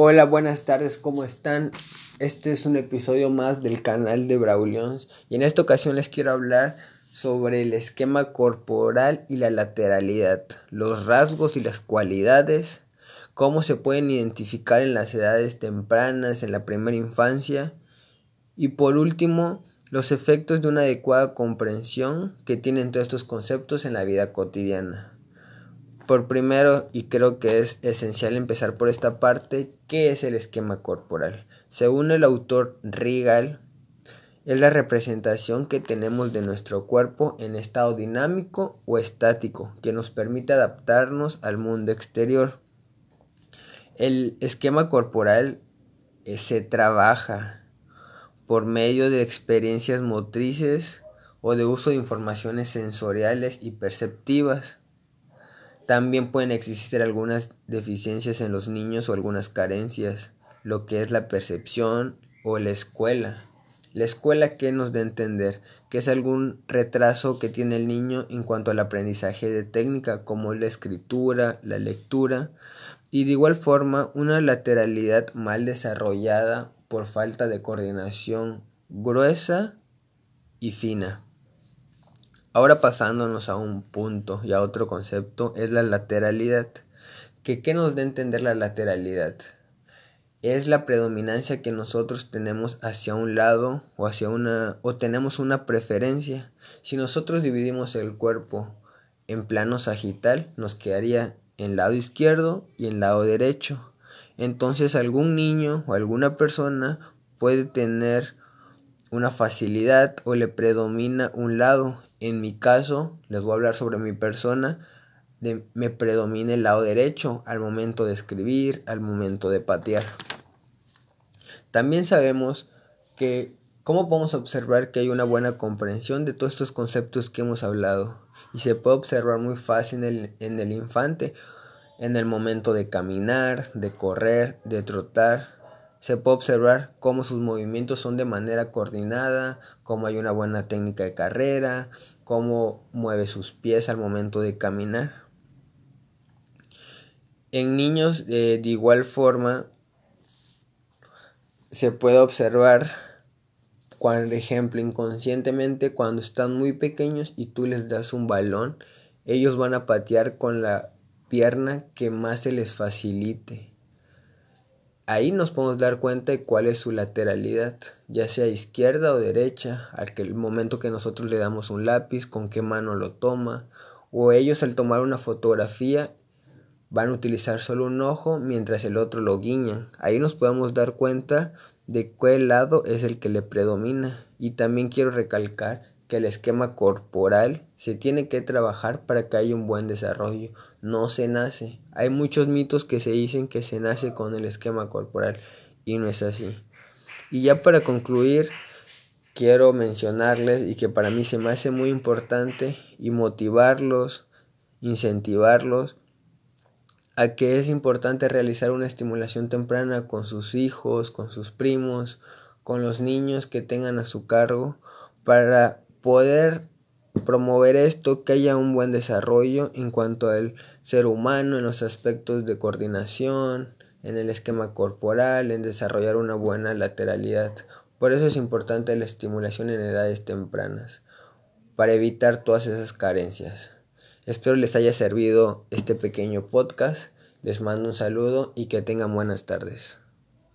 Hola, buenas tardes, ¿cómo están? Este es un episodio más del canal de Braulions y en esta ocasión les quiero hablar sobre el esquema corporal y la lateralidad, los rasgos y las cualidades, cómo se pueden identificar en las edades tempranas, en la primera infancia y por último, los efectos de una adecuada comprensión que tienen todos estos conceptos en la vida cotidiana. Por primero, y creo que es esencial empezar por esta parte, ¿qué es el esquema corporal? Según el autor Rigal, es la representación que tenemos de nuestro cuerpo en estado dinámico o estático, que nos permite adaptarnos al mundo exterior. El esquema corporal eh, se trabaja por medio de experiencias motrices o de uso de informaciones sensoriales y perceptivas. También pueden existir algunas deficiencias en los niños o algunas carencias, lo que es la percepción o la escuela. La escuela que nos da a entender que es algún retraso que tiene el niño en cuanto al aprendizaje de técnica como la escritura, la lectura y de igual forma una lateralidad mal desarrollada por falta de coordinación gruesa y fina. Ahora pasándonos a un punto y a otro concepto es la lateralidad. ¿Que, ¿Qué nos da a entender la lateralidad? Es la predominancia que nosotros tenemos hacia un lado o hacia una o tenemos una preferencia. Si nosotros dividimos el cuerpo en plano sagital, nos quedaría en lado izquierdo y en lado derecho. Entonces algún niño o alguna persona puede tener una facilidad o le predomina un lado. En mi caso, les voy a hablar sobre mi persona, me predomina el lado derecho al momento de escribir, al momento de patear. También sabemos que cómo podemos observar que hay una buena comprensión de todos estos conceptos que hemos hablado y se puede observar muy fácil en el, en el infante en el momento de caminar, de correr, de trotar, se puede observar cómo sus movimientos son de manera coordinada, cómo hay una buena técnica de carrera, cómo mueve sus pies al momento de caminar. En niños eh, de igual forma se puede observar, por ejemplo, inconscientemente cuando están muy pequeños y tú les das un balón, ellos van a patear con la pierna que más se les facilite Ahí nos podemos dar cuenta de cuál es su lateralidad, ya sea izquierda o derecha, al momento que nosotros le damos un lápiz, con qué mano lo toma, o ellos al tomar una fotografía van a utilizar solo un ojo mientras el otro lo guiñan. Ahí nos podemos dar cuenta de cuál lado es el que le predomina. Y también quiero recalcar que el esquema corporal se tiene que trabajar para que haya un buen desarrollo. No se nace. Hay muchos mitos que se dicen que se nace con el esquema corporal y no es así. Y ya para concluir, quiero mencionarles y que para mí se me hace muy importante y motivarlos, incentivarlos a que es importante realizar una estimulación temprana con sus hijos, con sus primos, con los niños que tengan a su cargo para poder promover esto, que haya un buen desarrollo en cuanto al ser humano, en los aspectos de coordinación, en el esquema corporal, en desarrollar una buena lateralidad. Por eso es importante la estimulación en edades tempranas, para evitar todas esas carencias. Espero les haya servido este pequeño podcast, les mando un saludo y que tengan buenas tardes.